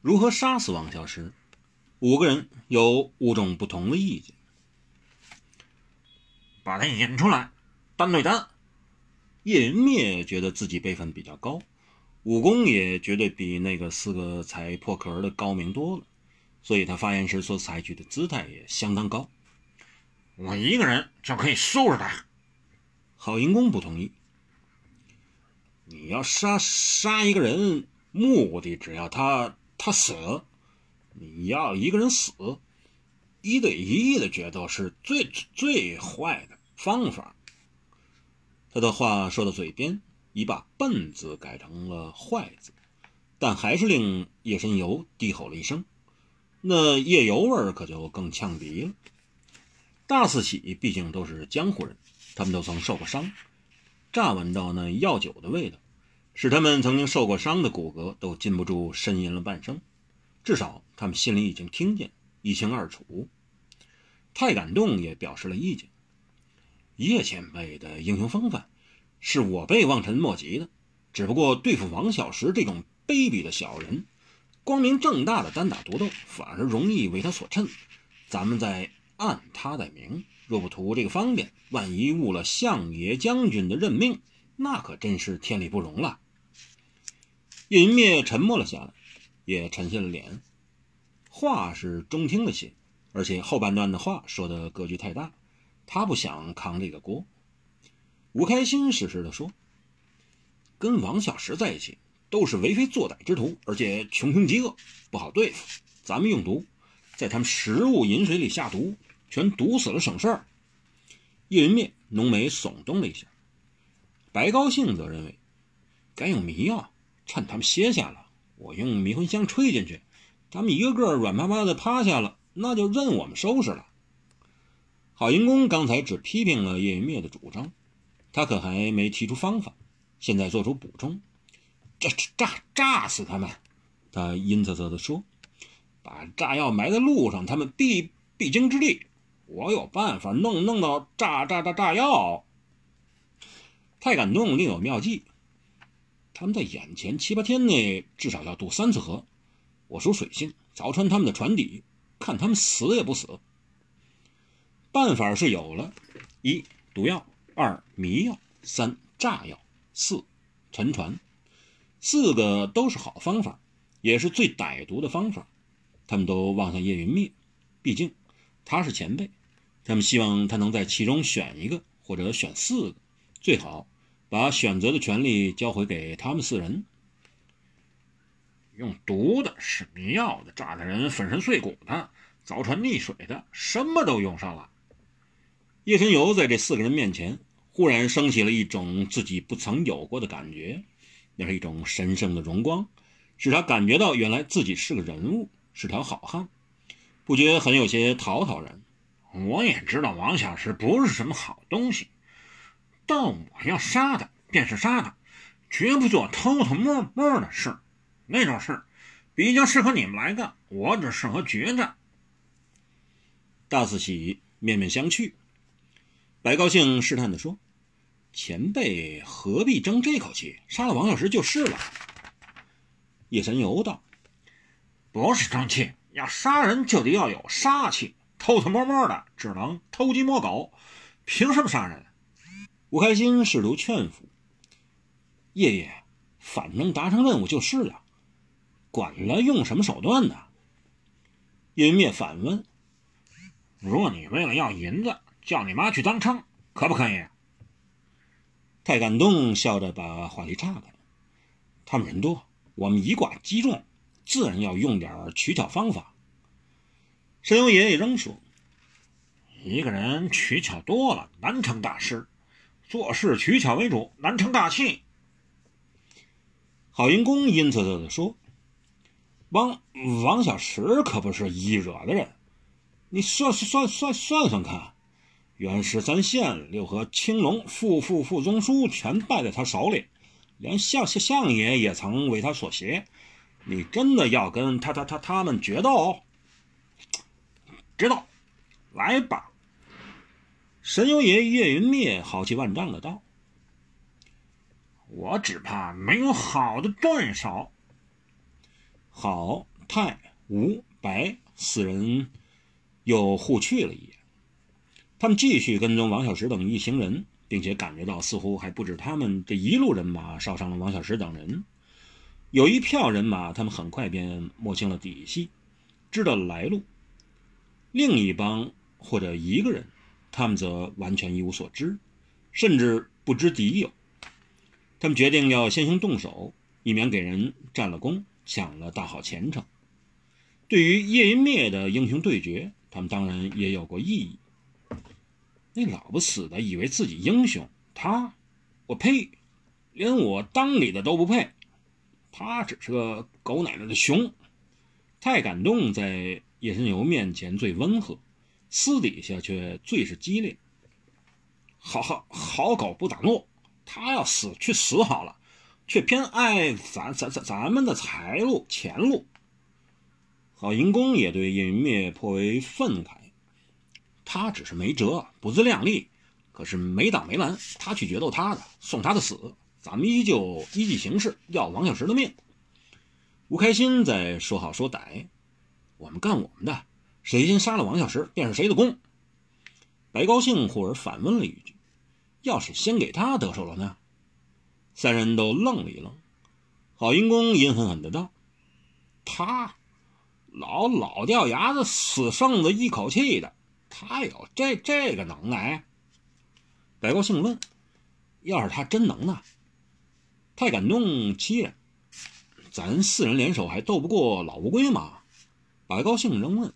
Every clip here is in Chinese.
如何杀死王小石？五个人有五种不同的意见。把他引出来，单对单。叶云灭觉得自己辈分比较高，武功也绝对比那个四个才破壳的高明多了，所以他发言时所采取的姿态也相当高。我一个人就可以收拾他。郝银公不同意。你要杀杀一个人，目的只要他他死，你要一个人死，一对一的决斗是最最坏的方法。他的话说到嘴边，已把“笨”字改成了“坏”字，但还是令叶神游低吼了一声。那夜游味可就更呛鼻了。大四喜毕竟都是江湖人，他们都曾受过伤，乍闻到那药酒的味道，使他们曾经受过伤的骨骼都禁不住呻吟了半声。至少他们心里已经听见，一清二楚。太感动也表示了意见。叶前辈的英雄风范，是我辈望尘莫及的。只不过对付王小石这种卑鄙的小人，光明正大的单打独斗，反而容易为他所趁。咱们在暗他在明，若不图这个方便，万一误了相爷将军的任命，那可真是天理不容了。叶云灭沉默了下来，也沉下了脸。话是中听了些，而且后半段的话说的格局太大。他不想扛这个锅。吴开心实实的说：“跟王小石在一起，都是为非作歹之徒，而且穷凶极恶，不好对付。咱们用毒，在他们食物饮水里下毒，全毒死了，省事儿。”叶云灭浓眉耸动了一下。白高兴则认为，该用迷药，趁他们歇下了，我用迷魂香吹进去，他们一个个软趴趴的趴下了，那就任我们收拾了。郝银公刚才只批评了叶云灭的主张，他可还没提出方法，现在做出补充：炸炸炸死他们！他阴恻恻地说：“把炸药埋在路上，他们必必经之地。我有办法弄弄到炸炸炸炸药。”太感动，另有妙计。他们在眼前七八天内至少要渡三次河，我属水性，凿穿他们的船底，看他们死也不死。办法是有了：一毒药，二迷药，三炸药，四沉船。四个都是好方法，也是最歹毒的方法。他们都望向叶云灭，毕竟他是前辈，他们希望他能在其中选一个，或者选四个，最好把选择的权利交回给他们四人。用毒的，是迷药的，炸的人粉身碎骨的，凿船溺水的，什么都用上了。叶神游在这四个人面前，忽然升起了一种自己不曾有过的感觉，那是一种神圣的荣光，使他感觉到原来自己是个人物，是条好汉，不觉很有些讨讨然。我也知道王小石不是什么好东西，但我要杀他便是杀他，绝不做偷偷摸摸的事。那种事比较适合你们来干，我只适合决战。大四喜面面相觑。白高兴试探地说：“前辈何必争这口气？杀了王小石就是了。”叶神游道：“不是争气，要杀人就得要有杀气，偷偷摸摸的只能偷鸡摸狗，凭什么杀人？”吴开心试图劝服叶爷：“反正达成任务就是了，管了用什么手段呢？”叶云灭反问：“若你为了要银子？”叫你妈去当娼，可不可以？太感动，笑着把话题岔开。他们人多，我们以寡击众，自然要用点取巧方法。神游爷爷仍说：“一个人取巧多了，难成大事；做事取巧为主，难成大器。”郝云公阴恻恻地说：“王王小石可不是易惹的人，你算算算算算算看。”元十三县六合青龙副副副宗书全败在他手里，连相相相爷也曾为他所挟。你真的要跟他他他他们决斗？知道，来吧！神游爷叶云灭豪气万丈的道：“我只怕没有好的对手。”好，太、吴、白四人又互去了一眼。他们继续跟踪王小石等一行人，并且感觉到似乎还不止他们这一路人马烧伤了王小石等人。有一票人马，他们很快便摸清了底细，知道了来路；另一帮或者一个人，他们则完全一无所知，甚至不知敌友。他们决定要先行动手，以免给人占了功，抢了大好前程。对于叶云灭的英雄对决，他们当然也有过异议。那老不死的以为自己英雄，他，我呸，连我当你的都不配。他只是个狗奶奶的熊。太感动在叶神游面前最温和，私底下却最是激烈。好好好狗不打诺，他要死去死好了，却偏爱咱咱咱咱们的财路钱路。好银公也对叶云灭颇为愤慨，他只是没辙，不自量力，可是没挡没拦，他去决斗他的，送他的死。咱们依旧依计行事，要王小石的命。吴开心在说好说歹，我们干我们的，谁先杀了王小石，便是谁的功。白高兴忽而反问了一句：“要是先给他得手了呢？”三人都愣了一愣。郝银公阴狠狠的道：“他老老掉牙子，死剩子一口气的，他有这这个能耐？”白高兴问：“要是他真能呢？”太感动，凄然。咱四人联手还斗不过老乌龟吗？白高兴仍问：“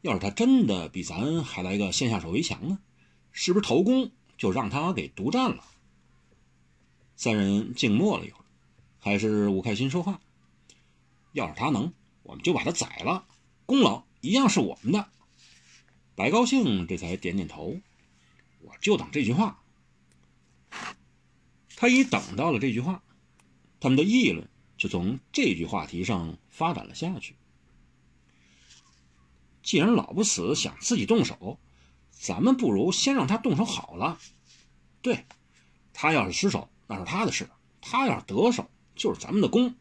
要是他真的比咱还来个先下手为强呢？是不是头功就让他给独占了？”三人静默了一会儿，还是吴开心说话：“要是他能，我们就把他宰了，功劳一样是我们的。”白高兴这才点点头：“我就等这句话。”他已等到了这句话，他们的议论就从这句话题上发展了下去。既然老不死想自己动手，咱们不如先让他动手好了。对，他要是失手，那是他的事；他要是得手，就是咱们的功。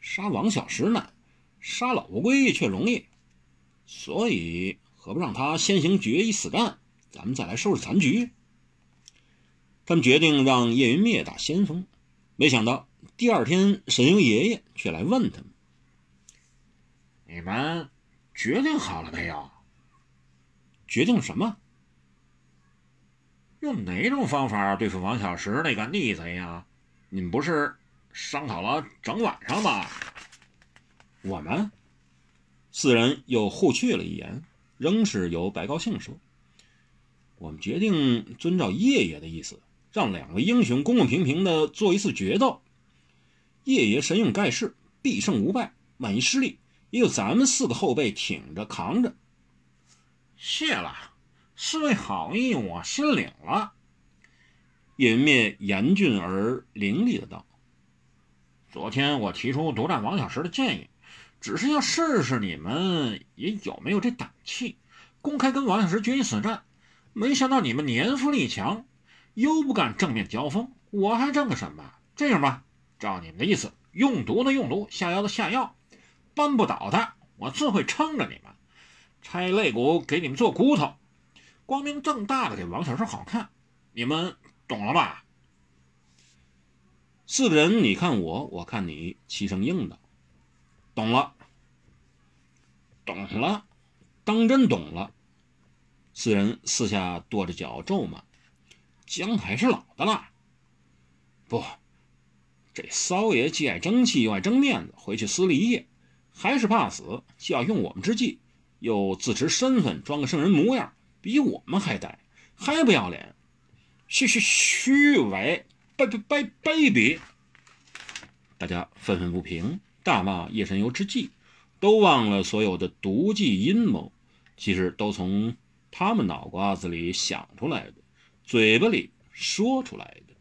杀王小石难，杀老乌龟却容易，所以何不让他先行决一死战，咱们再来收拾残局？他们决定让叶云灭打先锋，没想到第二天神鹰爷爷却来问他们：“你们决定好了没有？决定什么？用哪种方法对付王小石那个逆贼呀？你们不是商讨了整晚上吗？”我们四人又互去了一眼，仍是由白高兴说：“我们决定遵照叶爷的意思。”让两位英雄公公平平的做一次决斗，叶爷神勇盖世，必胜无败。万一失利，也有咱们四个后辈挺着扛着。谢了，四位好意我心领了。叶面严峻而凌厉的道：“昨天我提出独占王小石的建议，只是要试试你们也有没有这胆气，公开跟王小石决一死战。没想到你们年富力强。”又不敢正面交锋，我还争个什么？这样吧，照你们的意思，用毒的用毒，下药的下药，扳不倒他，我自会撑着你们，拆肋骨给你们做骨头，光明正大的给王小石好看，你们懂了吧？四个人你看我，我看你，齐声应道：“懂了，懂了，当真懂了。”四人四下跺着脚咒骂。姜还是老的辣。不，这骚爷既爱争气又爱争面子，回去撕了一夜，还是怕死，既要用我们之计，又自持身份，装个圣人模样，比我们还呆，还不要脸，虚虚虚伪，卑卑卑卑鄙！大家愤愤不平，大骂叶神游之计，都忘了所有的毒计阴谋，其实都从他们脑瓜子里想出来的。嘴巴里说出来的。